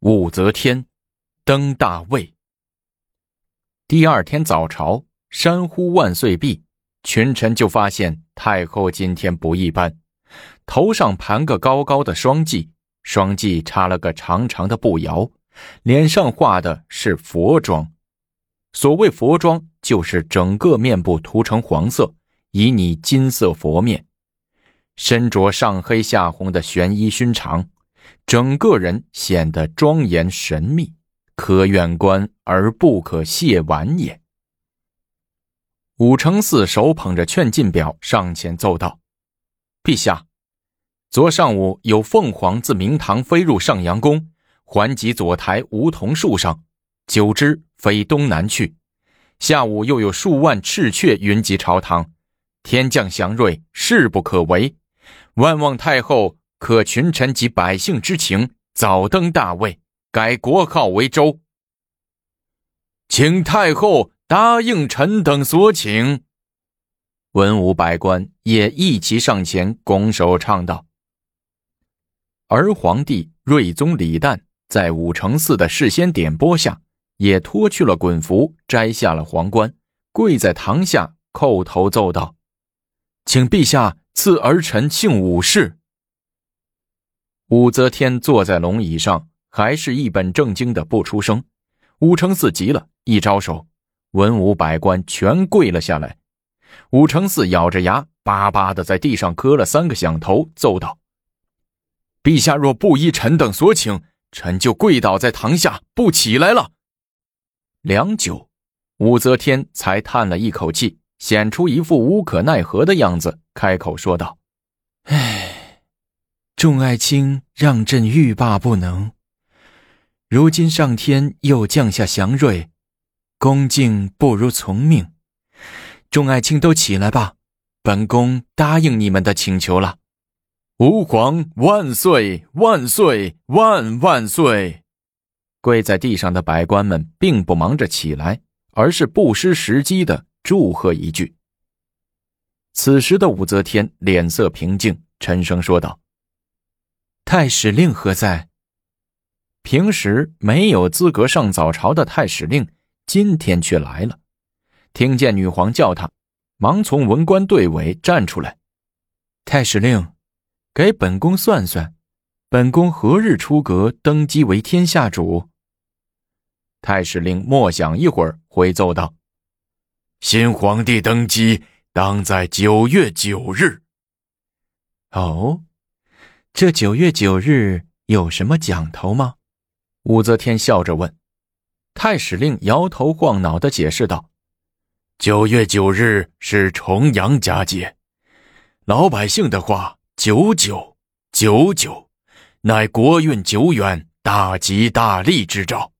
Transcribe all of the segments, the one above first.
武则天登大位。第二天早朝，山呼万岁毕，群臣就发现太后今天不一般，头上盘个高高的双髻，双髻插了个长长的步摇，脸上画的是佛妆。所谓佛妆，就是整个面部涂成黄色，以拟金色佛面，身着上黑下红的玄衣熏长。整个人显得庄严神秘，可远观而不可亵玩也。武承嗣手捧着劝进表上前奏道：“陛下，昨上午有凤凰自明堂飞入上阳宫，还及左台梧桐树上，九只飞东南去。下午又有数万赤雀云集朝堂，天降祥瑞，势不可为。万望太后。”可群臣及百姓之情，早登大位，改国号为周。请太后答应臣等所请。文武百官也一齐上前拱手唱道。而皇帝睿宗李旦在武承嗣的事先点拨下，也脱去了衮服，摘下了皇冠，跪在堂下叩头奏道：“请陛下赐儿臣姓武氏。”武则天坐在龙椅上，还是一本正经的不出声。武承嗣急了，一招手，文武百官全跪了下来。武承嗣咬着牙，巴巴的在地上磕了三个响头，奏道：“陛下若不依臣等所请，臣就跪倒在堂下，不起来了。”良久，武则天才叹了一口气，显出一副无可奈何的样子，开口说道：“唉。”众爱卿让朕欲罢不能，如今上天又降下祥瑞，恭敬不如从命。众爱卿都起来吧，本宫答应你们的请求了。吾皇万岁万岁万万岁！跪在地上的百官们并不忙着起来，而是不失时机的祝贺一句。此时的武则天脸色平静，沉声说道。太史令何在？平时没有资格上早朝的太史令，今天却来了。听见女皇叫他，忙从文官队尾站出来。太史令，给本宫算算，本宫何日出阁登基为天下主？太史令默想一会儿，回奏道：“新皇帝登基当在九月九日。”哦。这九月九日有什么讲头吗？武则天笑着问。太史令摇头晃脑的解释道：“九月九日是重阳佳节，老百姓的话，九九九九，乃国运久远、大吉大利之兆。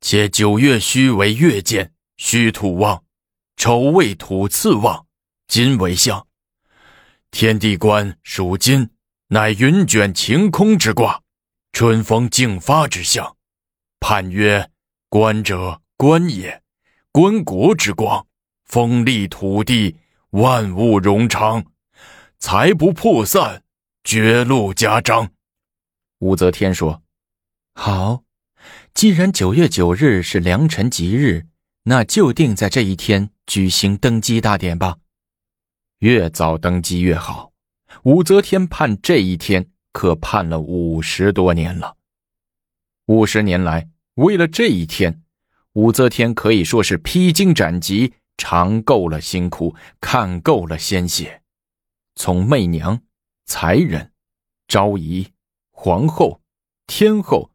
且九月戌为月见，戌土旺；丑未土次旺，金为相。天地官属金。”乃云卷晴空之卦，春风竞发之象，判曰：观者观也，观国之光，风利土地，万物荣昌，财不破散，绝路家章。武则天说：“好，既然九月九日是良辰吉日，那就定在这一天举行登基大典吧。越早登基越好。”武则天盼这一天，可盼了五十多年了。五十年来，为了这一天，武则天可以说是披荆斩棘，尝够了辛苦，看够了鲜血。从媚娘、才人、昭仪、皇后、天后、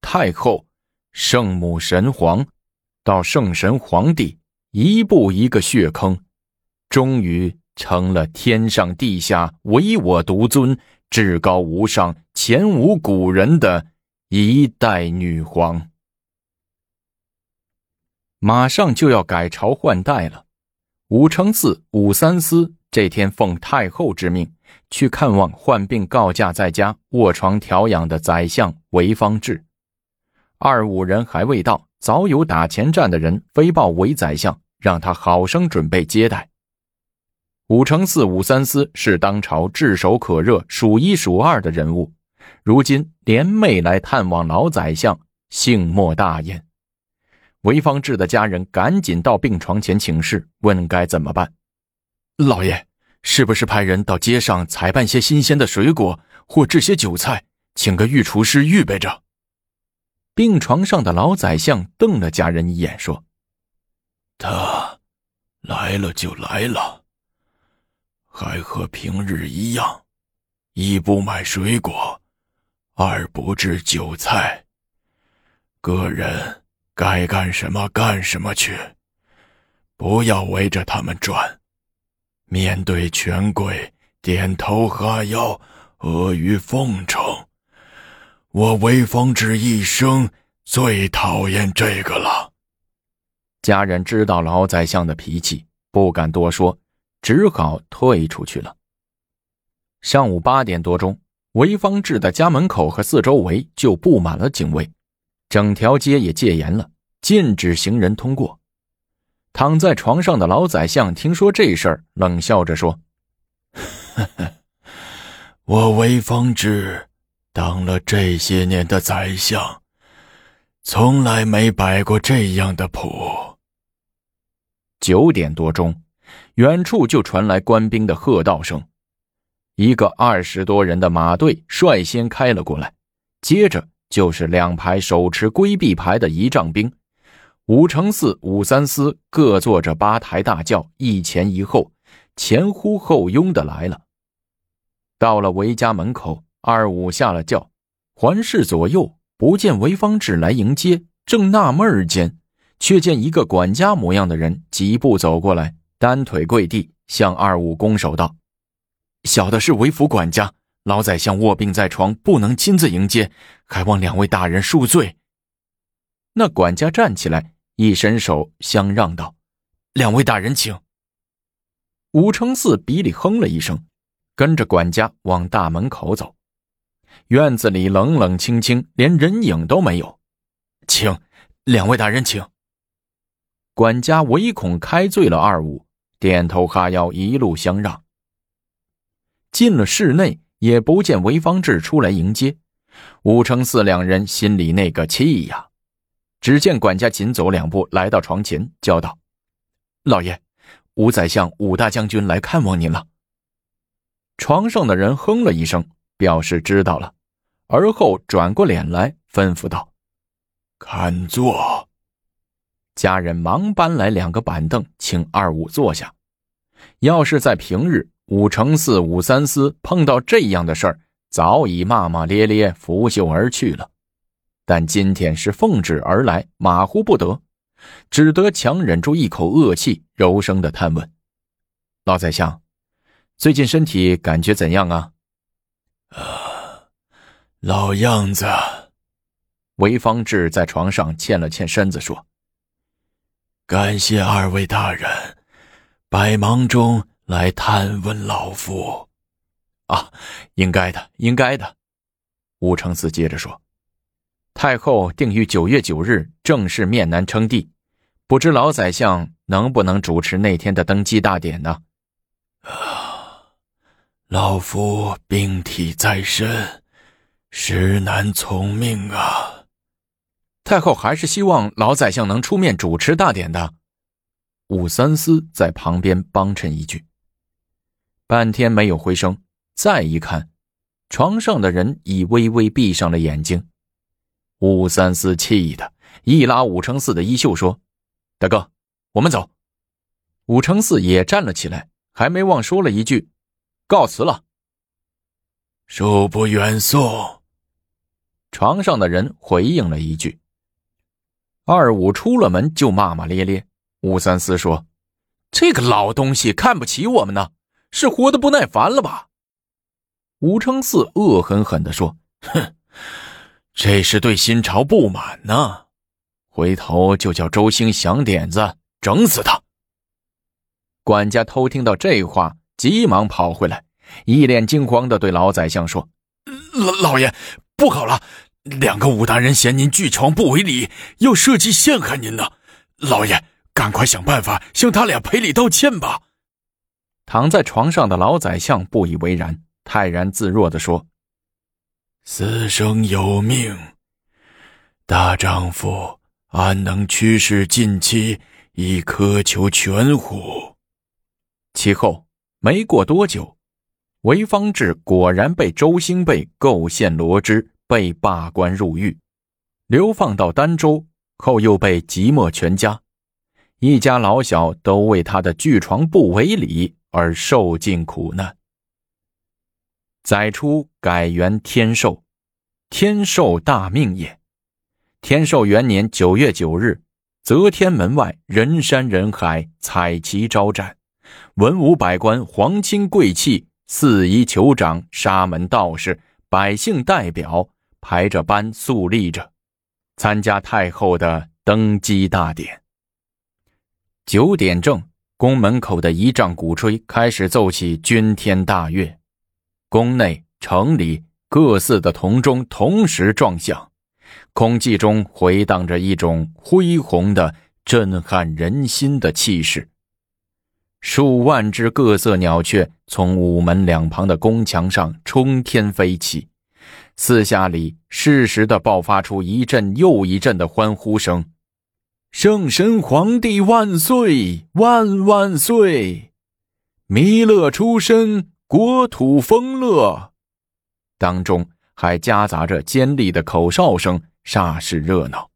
太后、圣母神皇，到圣神皇帝，一步一个血坑，终于。成了天上地下唯我独尊、至高无上、前无古人的一代女皇。马上就要改朝换代了，武承嗣、武三思这天奉太后之命去看望患病告假在家、卧床调养的宰相韦方志。二五人还未到，早有打前站的人飞报韦宰相，让他好生准备接待。武承嗣、武三思是当朝炙手可热、数一数二的人物，如今连袂来探望老宰相，幸莫大焉。韦方志的家人赶紧到病床前请示，问该怎么办。老爷，是不是派人到街上采办些新鲜的水果，或制些酒菜，请个御厨师预备着？病床上的老宰相瞪了家人一眼，说：“他来了就来了，还和平日一样，一不买水果，二不置酒菜。个人该干什么干什么去，不要围着他们转。面对权贵，点头哈腰，阿谀奉承。”我韦方志一生最讨厌这个了。家人知道老宰相的脾气，不敢多说，只好退出去了。上午八点多钟，韦方志的家门口和四周围就布满了警卫，整条街也戒严了，禁止行人通过。躺在床上的老宰相听说这事儿，冷笑着说：“我韦方志。”当了这些年的宰相，从来没摆过这样的谱。九点多钟，远处就传来官兵的喝道声，一个二十多人的马队率先开了过来，接着就是两排手持规避牌的仪仗兵，五乘四、五三司各坐着八抬大轿，一前一后，前呼后拥的来了。到了韦家门口。二五下了轿，环视左右，不见韦方志来迎接，正纳闷间，却见一个管家模样的人疾步走过来，单腿跪地，向二五拱手道：“小的是韦府管家，老宰相卧病在床，不能亲自迎接，还望两位大人恕罪。”那管家站起来，一伸手相让道：“两位大人请。”武承嗣鼻里哼了一声，跟着管家往大门口走。院子里冷冷清清，连人影都没有。请两位大人请。管家唯恐开罪了二五，点头哈腰，一路相让。进了室内，也不见韦方志出来迎接。武承嗣两人心里那个气呀！只见管家紧走两步，来到床前，叫道：“老爷，武宰相、武大将军来看望您了。”床上的人哼了一声，表示知道了。而后转过脸来，吩咐道：“看座。”家人忙搬来两个板凳，请二五坐下。要是在平日，五乘四、五三四碰到这样的事儿，早已骂骂咧咧，拂袖而去了。但今天是奉旨而来，马虎不得，只得强忍住一口恶气，柔声的探问：“老宰相，最近身体感觉怎样啊？”啊。老样子，韦方志在床上欠了欠身子，说：“感谢二位大人，百忙中来探问老夫。”啊，应该的，应该的。武承嗣接着说：“太后定于九月九日正式面南称帝，不知老宰相能不能主持那天的登基大典呢？”啊，老夫病体在身。实难从命啊！太后还是希望老宰相能出面主持大典的。武三思在旁边帮衬一句。半天没有回声，再一看，床上的人已微微闭上了眼睛。武三思气的一拉武承嗣的衣袖，说：“大哥，我们走。”武承嗣也站了起来，还没忘说了一句：“告辞了。”恕不远送。床上的人回应了一句：“二五出了门就骂骂咧咧。”武三思说：“这个老东西看不起我们呢，是活得不耐烦了吧？”武承嗣恶狠狠地说：“哼，这是对新朝不满呢。回头就叫周兴想点子整死他。”管家偷听到这话，急忙跑回来，一脸惊慌地对老宰相说：“老老爷。”不好了！两个武大人嫌您据床不为礼，要设计陷害您呢。老爷，赶快想办法向他俩赔礼道歉吧。躺在床上的老宰相不以为然，泰然自若地说：“死生有命，大丈夫安能驱使近妻以苛求全乎？其后没过多久，韦方志果然被周兴贝构陷罗织，被罢官入狱，流放到儋州，后又被即没全家，一家老小都为他的巨床不为礼而受尽苦难。载初改元天寿，天寿大命也。天寿元年九月九日，则天门外人山人海，彩旗招展，文武百官、皇亲贵戚、四夷酋长、沙门道士、百姓代表排着班肃立着，参加太后的登基大典。九点正，宫门口的仪仗鼓吹开始奏起君天大乐。宫内、城里各寺的铜钟同时撞响，空气中回荡着一种恢宏的、震撼人心的气势。数万只各色鸟雀从午门两旁的宫墙上冲天飞起，四下里适时的爆发出一阵又一阵的欢呼声：“圣神皇帝万岁！万万岁！弥勒出身！”国土丰乐，当中还夹杂着尖利的口哨声，煞是热闹。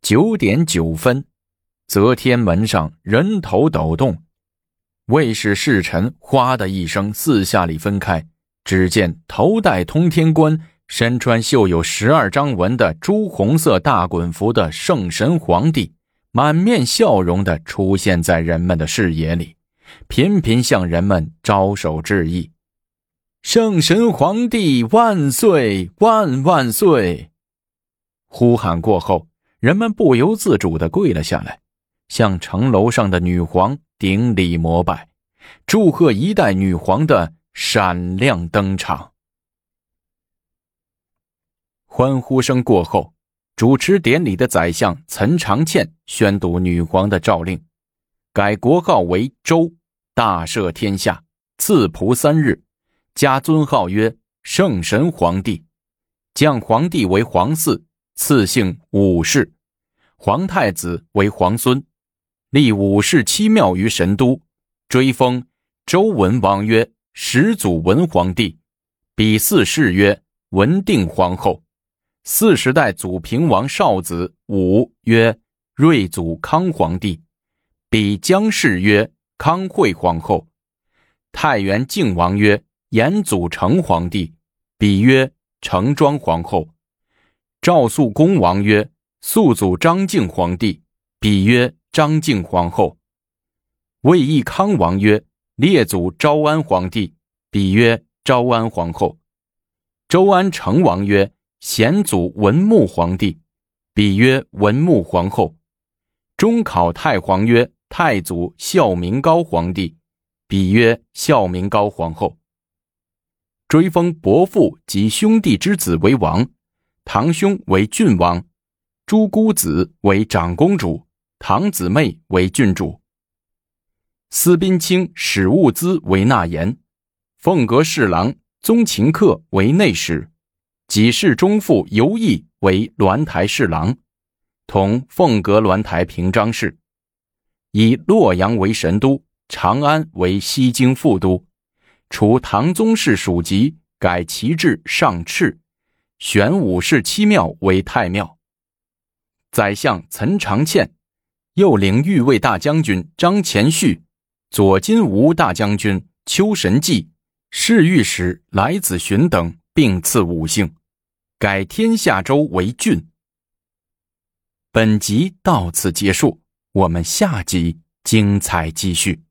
九点九分，则天门上人头抖动，卫士侍臣哗的一声四下里分开，只见头戴通天冠、身穿绣有十二章纹的朱红色大衮服的圣神皇帝，满面笑容的出现在人们的视野里。频频向人们招手致意，圣神皇帝万岁万万岁！呼喊过后，人们不由自主地跪了下来，向城楼上的女皇顶礼膜拜，祝贺一代女皇的闪亮登场。欢呼声过后，主持典礼的宰相岑长倩宣读女皇的诏令，改国号为周。大赦天下，赐仆三日，加尊号曰圣神皇帝，降皇帝为皇嗣，赐姓武氏，皇太子为皇孙，立武氏七庙于神都，追封周文王曰始祖文皇帝，比四世曰文定皇后，四十代祖平王少子武曰睿祖康皇帝，比姜氏曰。康惠皇后，太原靖王曰延祖成皇帝，比曰成庄皇后；赵肃公王曰肃祖张敬皇帝，比曰张敬皇后；魏义康王曰列祖昭安皇帝，比曰昭安皇后；周安成王曰显祖文穆皇帝，比曰文穆皇后；中考太皇曰。太祖孝明高皇帝，比曰孝明高皇后。追封伯父及兄弟之子为王，堂兄为郡王，诸姑子为长公主，堂姊妹为郡主。司宾卿史务资为纳言，凤阁侍郎宗勤客为内史，给事中傅尤毅为鸾台侍郎，同凤阁鸾台平章事。以洛阳为神都，长安为西京副都，除唐宗室属籍，改旗帜上敕，选武氏七庙为太庙。宰相岑长倩又领御卫大将军张虔绪、左金吾大将军丘神纪、侍御史来子寻等并赐五姓，改天下州为郡。本集到此结束。我们下集精彩继续。